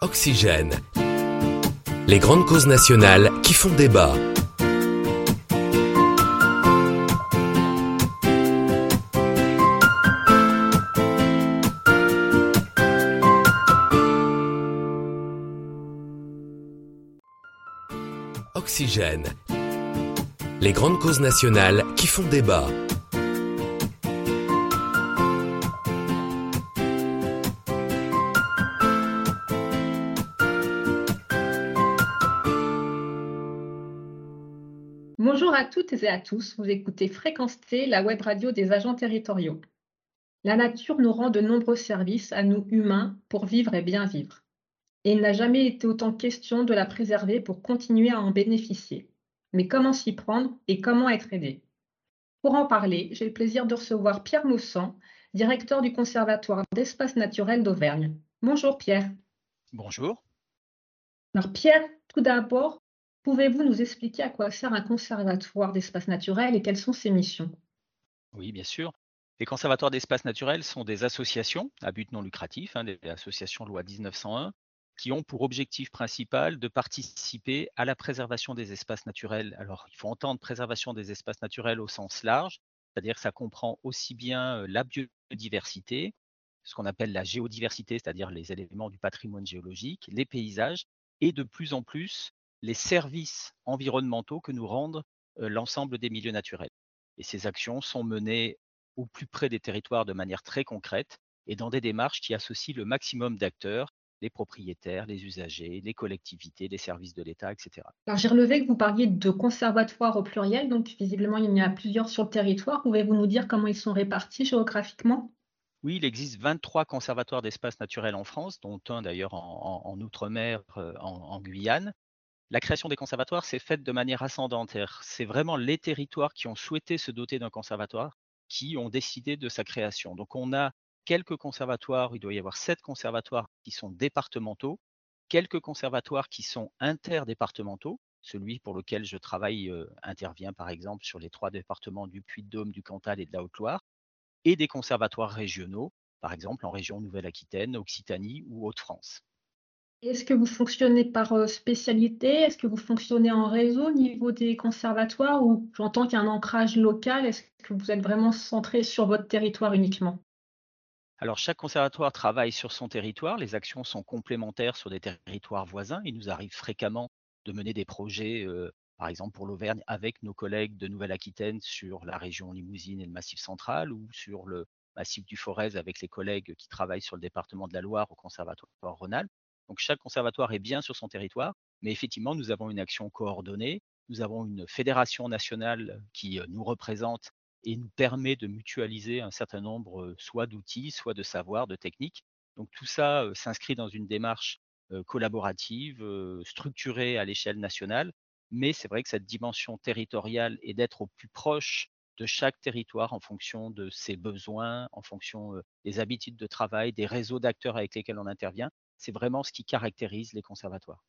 Oxygène. Les grandes causes nationales qui font débat. Oxygène. Les grandes causes nationales qui font débat. Bonjour à toutes et à tous, vous écoutez Fréquence T, la web radio des agents territoriaux. La nature nous rend de nombreux services à nous humains pour vivre et bien vivre. Et il n'a jamais été autant question de la préserver pour continuer à en bénéficier. Mais comment s'y prendre et comment être aidé? Pour en parler, j'ai le plaisir de recevoir Pierre Moussan, directeur du Conservatoire d'espaces naturels d'Auvergne. Bonjour Pierre. Bonjour. Alors Pierre, tout d'abord, Pouvez-vous nous expliquer à quoi sert un conservatoire d'espaces naturels et quelles sont ses missions? Oui, bien sûr. Les conservatoires d'espaces naturels sont des associations à but non lucratif, hein, des associations loi 1901, qui ont pour objectif principal de participer à la préservation des espaces naturels. Alors, il faut entendre préservation des espaces naturels au sens large, c'est-à-dire que ça comprend aussi bien la biodiversité, ce qu'on appelle la géodiversité, c'est-à-dire les éléments du patrimoine géologique, les paysages, et de plus en plus les services environnementaux que nous rendent l'ensemble des milieux naturels. Et ces actions sont menées au plus près des territoires de manière très concrète et dans des démarches qui associent le maximum d'acteurs, les propriétaires, les usagers, les collectivités, les services de l'État, etc. Alors j'ai relevé que vous parliez de conservatoires au pluriel, donc visiblement il y en a plusieurs sur le territoire. Pouvez-vous nous dire comment ils sont répartis géographiquement? Oui, il existe 23 conservatoires d'espaces naturels en France, dont un d'ailleurs en, Outre-mer, en, Guyane. La création des conservatoires s'est faite de manière ascendante. C'est vraiment les territoires qui ont souhaité se doter d'un conservatoire qui ont décidé de sa création. Donc on a quelques conservatoires, il doit y avoir sept conservatoires qui sont départementaux, quelques conservatoires qui sont interdépartementaux. Celui pour lequel je travaille euh, intervient par exemple sur les trois départements du Puy-de-Dôme, du Cantal et de la Haute-Loire, et des conservatoires régionaux, par exemple en région Nouvelle-Aquitaine, Occitanie ou Haute-France. Est-ce que vous fonctionnez par euh, spécialité? Est-ce que vous fonctionnez en réseau au niveau des conservatoires ou j'entends qu'il y a un ancrage local? Est-ce que vous êtes vraiment centré sur votre territoire uniquement? Alors, chaque conservatoire travaille sur son territoire. Les actions sont complémentaires sur des territoires voisins. Il nous arrive fréquemment de mener des projets, euh, par exemple pour l'Auvergne, avec nos collègues de Nouvelle-Aquitaine sur la région Limousine et le Massif central, ou sur le Massif du Forez avec les collègues qui travaillent sur le département de la Loire au Conservatoire Rhône-Alpes. Donc chaque conservatoire est bien sur son territoire, mais effectivement, nous avons une action coordonnée, nous avons une fédération nationale qui nous représente et nous permet de mutualiser un certain nombre soit d'outils, soit de savoirs, de techniques. Donc tout ça s'inscrit dans une démarche collaborative, structurée à l'échelle nationale, mais c'est vrai que cette dimension territoriale est d'être au plus proche de chaque territoire en fonction de ses besoins, en fonction des habitudes de travail, des réseaux d'acteurs avec lesquels on intervient c'est vraiment ce qui caractérise les conservatoires.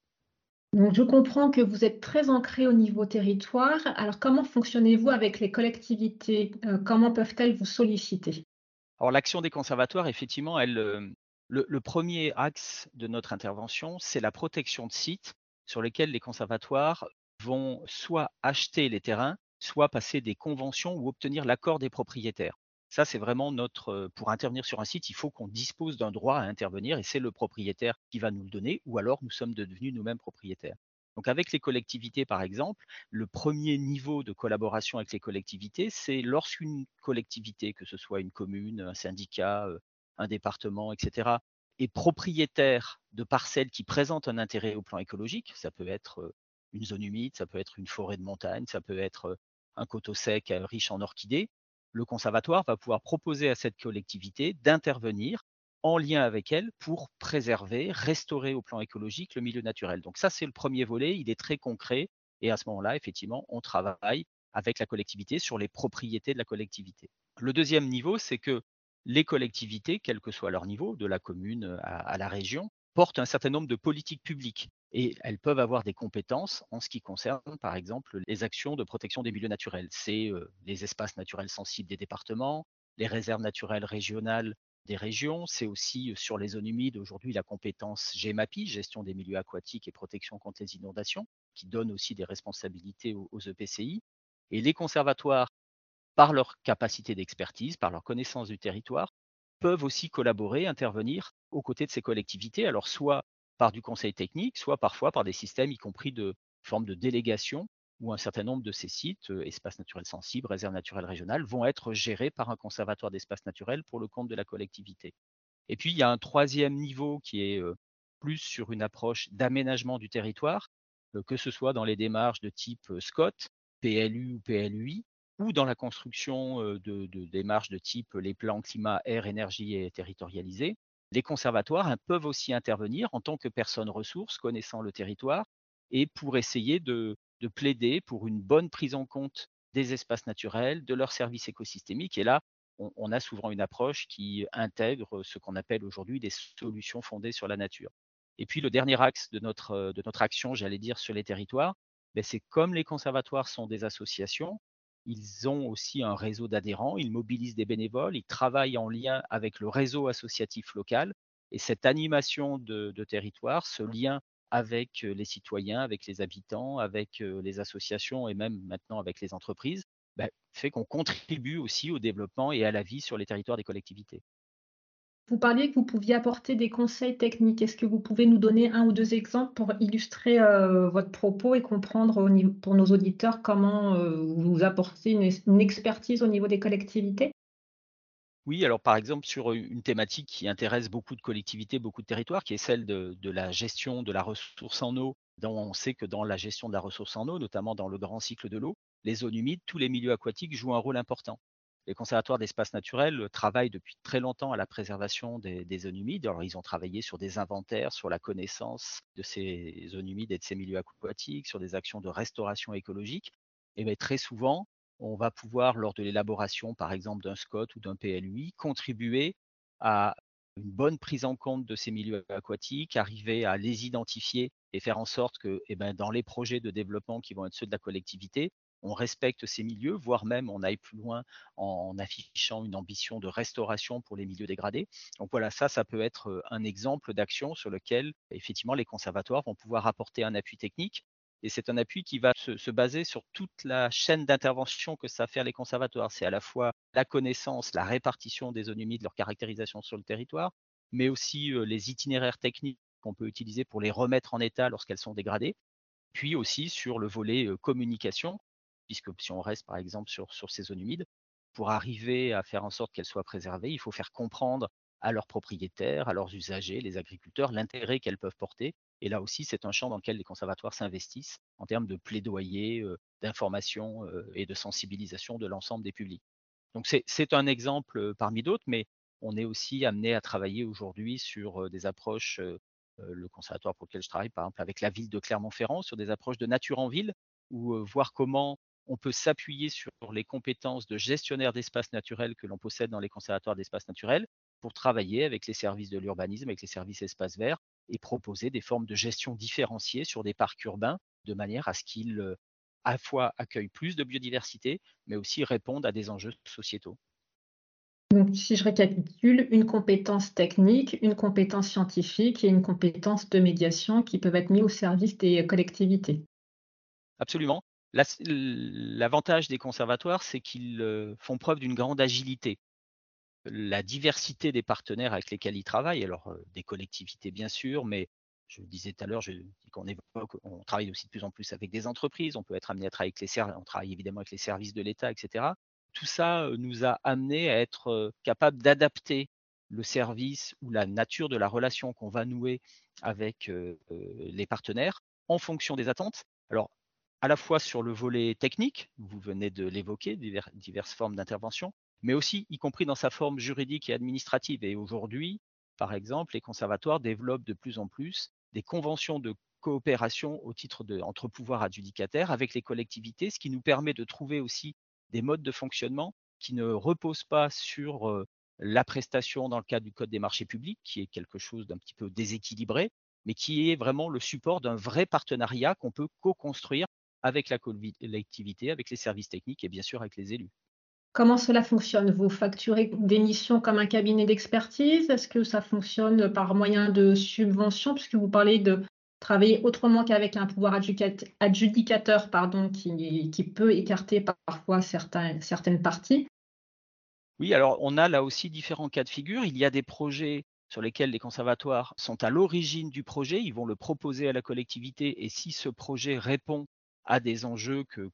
Donc, je comprends que vous êtes très ancré au niveau territoire. Alors, comment fonctionnez-vous avec les collectivités? Euh, Comment peuvent-elles vous solliciter? Alors, l'action des conservatoires, effectivement, elle, euh, le, premier axe de notre intervention, c'est la protection de sites sur lesquels les conservatoires vont soit acheter les terrains, soit passer des conventions ou obtenir l'accord des propriétaires. Ça, c'est vraiment notre. Pour intervenir sur un site, il faut qu'on dispose d'un droit à intervenir et c'est le propriétaire qui va nous le donner ou alors nous sommes devenus nous-mêmes propriétaires. Donc avec les collectivités, par exemple, le premier niveau de collaboration avec les collectivités, c'est lorsqu'une collectivité, que ce soit une commune, un syndicat, un département, etc., est propriétaire de parcelles qui présentent un intérêt au plan écologique. Ça peut être une zone humide, ça peut être une forêt de montagne, ça peut être un coteau sec riche en orchidées le conservatoire va pouvoir proposer à cette collectivité d'intervenir en lien avec elle pour préserver, restaurer au plan écologique le milieu naturel. Donc ça, c'est le premier volet, il est très concret et à ce moment-là, effectivement, on travaille avec la collectivité sur les propriétés de la collectivité. Le deuxième niveau, c'est que les collectivités, quel que soit leur niveau, de la commune à, la région, portent un certain nombre de politiques publiques et elles peuvent avoir des compétences en ce qui concerne, par exemple, les actions de protection des milieux naturels. C'est les espaces naturels sensibles des départements, les réserves naturelles régionales des régions. C'est aussi sur les zones humides aujourd'hui la compétence GEMAPI, gestion des milieux aquatiques et protection contre les inondations, qui donne aussi des responsabilités aux, aux EPCI. Et les conservatoires, par leur capacité d'expertise, par leur connaissance du territoire, peuvent aussi collaborer, intervenir aux côtés de ces collectivités, alors soit par du conseil technique, soit parfois par des systèmes, y compris de forme de délégation, où un certain nombre de ces sites, euh, espaces naturels sensibles, réserves naturelles régionales, vont être gérés par un conservatoire d'espaces naturels pour le compte de la collectivité. Et puis, il y a un troisième niveau qui est euh, plus sur une approche d'aménagement du territoire, euh, que ce soit dans les démarches de type SCOT, PLU ou PLUI, ou dans la construction de, démarches de type les plans climat, air, énergie et territorialisés. Les conservatoires hein, peuvent aussi intervenir en tant que personnes ressources connaissant le territoire et pour essayer de, plaider pour une bonne prise en compte des espaces naturels, de leurs services écosystémiques. Et là, on, a souvent une approche qui intègre ce qu'on appelle aujourd'hui des solutions fondées sur la nature. Et puis le dernier axe de notre, de notre action, j'allais dire, sur les territoires, ben, c'est comme les conservatoires sont des associations, ils ont aussi un réseau d'adhérents, ils mobilisent des bénévoles, ils travaillent en lien avec le réseau associatif local. Et cette animation de, territoire, ce lien avec les citoyens, avec les habitants, avec les associations et même maintenant avec les entreprises, bah, fait qu'on contribue aussi au développement et à la vie sur les territoires des collectivités. Vous parliez que vous pouviez apporter des conseils techniques. Est-ce que vous pouvez nous donner un ou deux exemples pour illustrer euh, votre propos et comprendre pour nos auditeurs comment euh, vous apportez une, expertise au niveau des collectivités? Oui, alors par exemple sur une thématique qui intéresse beaucoup de collectivités, beaucoup de territoires, qui est celle de la gestion de la ressource en eau, dont on sait que dans la gestion de la ressource en eau, notamment dans le grand cycle de l'eau, les zones humides, tous les milieux aquatiques jouent un rôle important les conservatoires d'espaces naturels travaillent depuis très longtemps à la préservation des, zones humides. Alors, ils ont travaillé sur des inventaires, sur la connaissance de ces zones humides et de ces milieux aquatiques, sur des actions de restauration écologique. Et bien, très souvent, on va pouvoir, lors de l'élaboration, par exemple, d'un SCOT ou d'un PLUI, contribuer à une bonne prise en compte de ces milieux aquatiques, arriver à les identifier et faire en sorte que eh ben, dans les projets de développement qui vont être ceux de la collectivité, on respecte ces milieux, voire même on aille plus loin en affichant une ambition de restauration pour les milieux dégradés. Donc voilà, ça, ça peut être un exemple d'action sur lequel effectivement les conservatoires vont pouvoir apporter un appui technique. Et c'est un appui qui va se, baser sur toute la chaîne d'intervention que ça faire les conservatoires. C'est à la fois la connaissance, la répartition des zones humides, leur caractérisation sur le territoire, mais aussi les itinéraires techniques qu'on peut utiliser pour les remettre en état lorsqu'elles sont dégradées, puis aussi sur le volet communication, puisque si on reste par exemple sur, ces zones humides, pour arriver à faire en sorte qu'elles soient préservées, il faut faire comprendre à leurs propriétaires, à leurs usagers, les agriculteurs, l'intérêt qu'elles peuvent porter. Et là aussi, c'est un champ dans lequel les conservatoires s'investissent en termes de plaidoyer, euh, d'information euh, et de sensibilisation de l'ensemble des publics. Donc c'est un exemple euh, parmi d'autres, mais on est aussi amené à travailler aujourd'hui sur des approches, le conservatoire pour lequel je travaille, par exemple, avec la ville de Clermont-Ferrand, sur des approches de nature en ville, ou voir comment on peut s'appuyer sur les compétences de gestionnaire d'espaces naturels que l'on possède dans les conservatoires d'espaces naturels pour travailler avec les services de l'urbanisme, avec les services espaces verts et proposer des formes de gestion différenciées sur des parcs urbains de manière à ce qu'ils euh, à la fois accueillent plus de biodiversité, mais aussi répondent à des enjeux sociétaux. Donc, si je récapitule, une compétence technique, une compétence scientifique et une compétence de médiation qui peuvent être mis au service des collectivités. Absolument. L'avantage des conservatoires, c'est qu'ils euh, font preuve d'une grande agilité. La diversité des partenaires avec lesquels ils travaillent, alors euh, des collectivités bien sûr, mais je disais tout à l'heure, qu'on on travaille aussi de plus en plus avec des entreprises, on peut être amené à travailler avec les services, on travaille évidemment avec les services de l'État, etc. Tout ça euh, nous a amené à être capable d'adapter le service ou la nature de la relation qu'on va nouer avec les partenaires en fonction des attentes. Alors, à la fois sur le volet technique, vous venez de l'évoquer, diverses formes d'intervention, mais aussi y compris dans sa forme juridique et administrative. Et aujourd'hui, par exemple, les conservatoires développent de plus en plus des conventions de coopération au titre de entre pouvoirs adjudicataires avec les collectivités, ce qui nous permet de trouver aussi des modes de fonctionnement qui ne reposent pas sur euh, la prestation dans le cadre du Code des marchés publics, qui est quelque chose d'un petit peu déséquilibré, mais qui est vraiment le support d'un vrai partenariat qu'on peut co-construire avec la collectivité, avec les services techniques et bien sûr avec les élus. comment cela fonctionne? Vous facturez des missions comme un cabinet d'expertise? Est-ce que ça fonctionne par moyen de subventions? Puisque vous parlez de travailler autrement qu'avec un pouvoir adjudicateur pardon, qui, qui peut écarter parfois certains, certaines parties. Oui, alors on a là aussi différents cas de figure. Il y a des projets sur lesquels les conservatoires sont à l'origine du projet, ils vont le proposer à la collectivité et si ce projet répond à des enjeux que,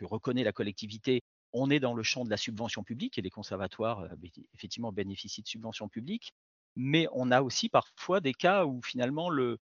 reconnaît la collectivité, on est dans le champ de la subvention publique et les conservatoires euh, effectivement bénéficient de subventions publiques. Mais on a aussi parfois des cas où finalement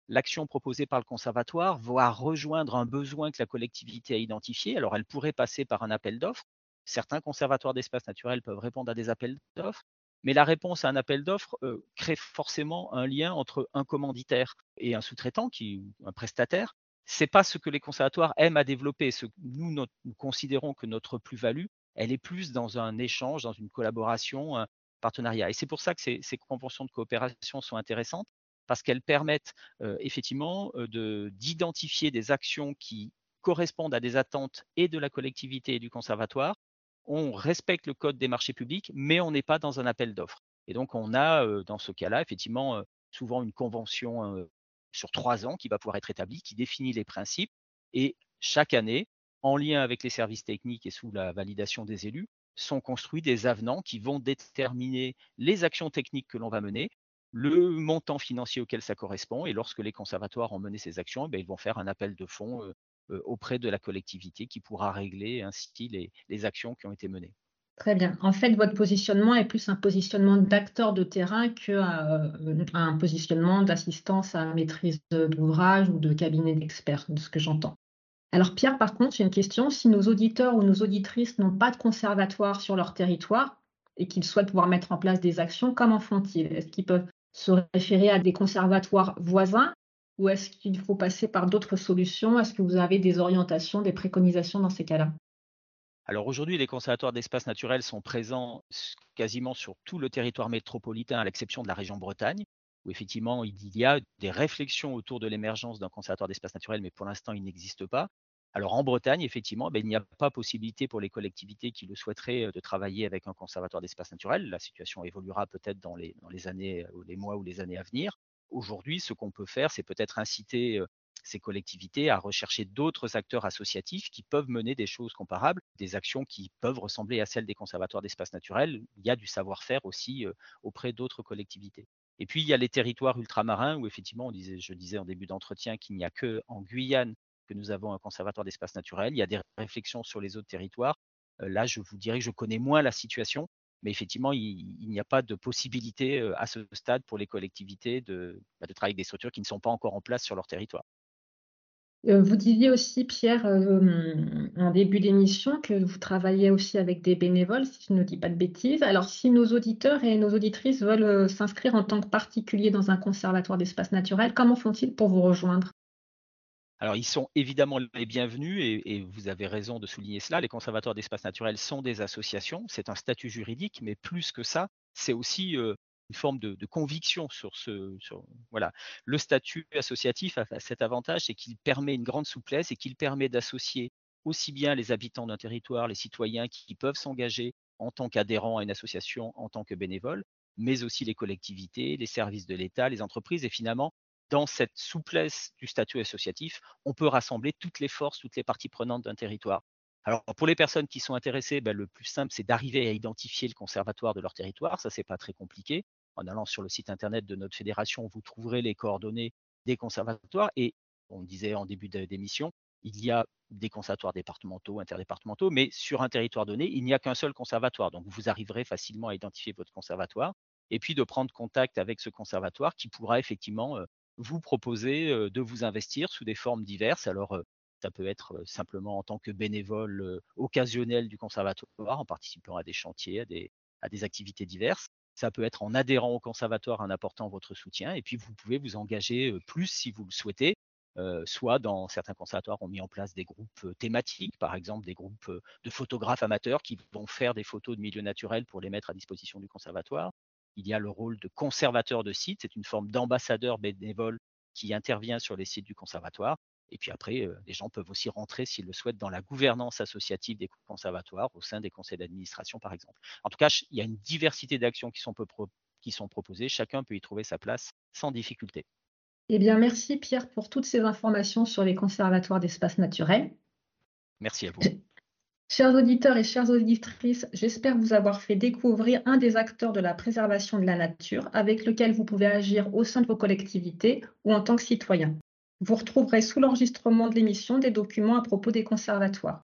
l'action proposée par le conservatoire va rejoindre un besoin que la collectivité a identifié. Alors elle pourrait passer par un appel d'offres. Certains conservatoires d'espaces naturels peuvent répondre à des appels d'offres. Mais la réponse à un appel d'offres euh, crée forcément un lien entre un commanditaire et un sous-traitant, qui un prestataire. C'est pas ce que les conservatoires aiment à développer. Ce, nous, nous considérons que notre plus-value, elle est plus dans un échange, dans une collaboration, un partenariat. Et c'est pour ça que ces, conventions de coopération sont intéressantes, parce qu'elles permettent euh, effectivement euh, d'identifier des actions qui correspondent à des attentes et de la collectivité et du conservatoire, on respecte le code des marchés publics, mais on n'est pas dans un appel d'offres. Et donc, on a dans ce cas-là, effectivement, souvent une convention sur trois ans qui va pouvoir être établie, qui définit les principes. Et chaque année, en lien avec les services techniques et sous la validation des élus, sont construits des avenants qui vont déterminer les actions techniques que l'on va mener, le montant financier auquel ça correspond. Et lorsque les conservatoires ont mené ces actions, eh ils vont faire un appel de fonds euh, auprès de la collectivité qui pourra régler ainsi les actions qui ont été menées. Très bien. En fait, votre positionnement est plus un positionnement d'acteur de terrain qu'un euh, positionnement d'assistance à maîtrise d'ouvrage ou de cabinet d'experts, de ce que j'entends. Alors Pierre, par contre, j'ai une question. Si nos auditeurs ou nos auditrices n'ont pas de conservatoire sur leur territoire et qu'ils souhaitent pouvoir mettre en place des actions, comment font-ils? Est-ce qu'ils peuvent se référer à des conservatoires voisins ou est-ce qu'il faut passer par d'autres solutions? Est-ce que vous avez des orientations, des préconisations dans ces cas-là? Alors aujourd'hui, les conservatoires d'espaces naturels sont présents quasiment sur tout le territoire métropolitain, à l'exception de la région Bretagne, où effectivement il y a des réflexions autour de l'émergence d'un conservatoire d'espaces naturels, mais pour l'instant il n'existe pas. Alors en Bretagne, effectivement, ben, il n'y a pas possibilité pour les collectivités qui le souhaiteraient euh, de travailler avec un conservatoire d'espaces naturels. La situation évoluera peut-être dans dans les années, ou les mois ou les années à venir. Aujourd'hui, ce qu'on peut faire, c'est peut-être inciter ces collectivités à rechercher d'autres acteurs associatifs qui peuvent mener des choses comparables, des actions qui peuvent ressembler à celles des conservatoires d'espaces naturels. Il y a du savoir-faire aussi auprès d'autres collectivités. Et puis, il y a les territoires ultramarins où effectivement, on disait, je disais en début d'entretien qu'il n'y a que en Guyane que nous avons un conservatoire d'espaces naturels. Il y a des réflexions sur les autres territoires. Là, je vous dirais que je connais moins la situation, mais effectivement, il, n'y a pas de possibilité à ce stade pour les collectivités de, bah, de, travailler avec des structures qui ne sont pas encore en place sur leur territoire. Vous disiez aussi, Pierre, en début d'émission, que vous travaillez aussi avec des bénévoles, si je ne dis pas de bêtises. Alors, si nos auditeurs et nos auditrices veulent s'inscrire en tant que particulier dans un conservatoire d'espace naturel, comment font-ils pour vous rejoindre? Alors, ils sont évidemment les bienvenus et, vous avez raison de souligner cela. Les conservatoires d'espaces naturels sont des associations. C'est un statut juridique, mais plus que ça, c'est aussi une forme de, conviction sur ce. voilà. Le statut associatif a cet avantage, c'est qu'il permet une grande souplesse et qu'il permet d'associer aussi bien les habitants d'un territoire, les citoyens qui peuvent s'engager en tant qu'adhérents à une association, en tant que bénévoles, mais aussi les collectivités, les services de l'État, les entreprises et finalement dans cette souplesse du statut associatif, on peut rassembler toutes les forces, toutes les parties prenantes d'un territoire. Alors, pour les personnes qui sont intéressées, ben, le plus simple, c'est d'arriver à identifier le conservatoire de leur territoire. Ça, c'est pas très compliqué. En allant sur le site internet de notre fédération, vous trouverez les coordonnées des conservatoires. Et on disait en début d'émission, il y a des conservatoires départementaux, interdépartementaux, mais sur un territoire donné, il n'y a qu'un seul conservatoire. Donc, vous arriverez facilement à identifier votre conservatoire et puis de prendre contact avec ce conservatoire qui pourra effectivement vous proposer de vous investir sous des formes diverses. Alors, ça peut être simplement en tant que bénévole occasionnel du conservatoire, en participant à des chantiers, à des, activités diverses. Ça peut être en adhérant au conservatoire, en apportant votre soutien. Et puis, vous pouvez vous engager plus si vous le souhaitez. soit dans certains conservatoires ont mis en place des groupes thématiques, par exemple des groupes de photographes amateurs qui vont faire des photos de milieux naturels pour les mettre à disposition du conservatoire il y a le rôle de conservateur de site, c'est une forme d'ambassadeur bénévole qui intervient sur les sites du conservatoire. Et puis après, les gens peuvent aussi rentrer, s'ils le souhaitent, dans la gouvernance associative des conservatoires, au sein des conseils d'administration, par exemple. En tout cas, il y a une diversité d'actions qui sont, qui sont proposées. Chacun peut y trouver sa place sans difficulté. Eh bien, merci Pierre pour toutes ces informations sur les conservatoires d'espaces naturels. Merci à vous. Chers auditeurs et chères auditrices, j'espère vous avoir fait découvrir un des acteurs de la préservation de la nature avec lequel vous pouvez agir au sein de vos collectivités ou en tant que citoyen. Vous retrouverez sous l'enregistrement de l'émission des documents à propos des conservatoires.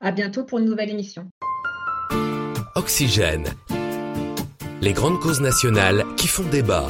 À bientôt pour une nouvelle émission. Oxygène. Les grandes causes nationales qui font débat.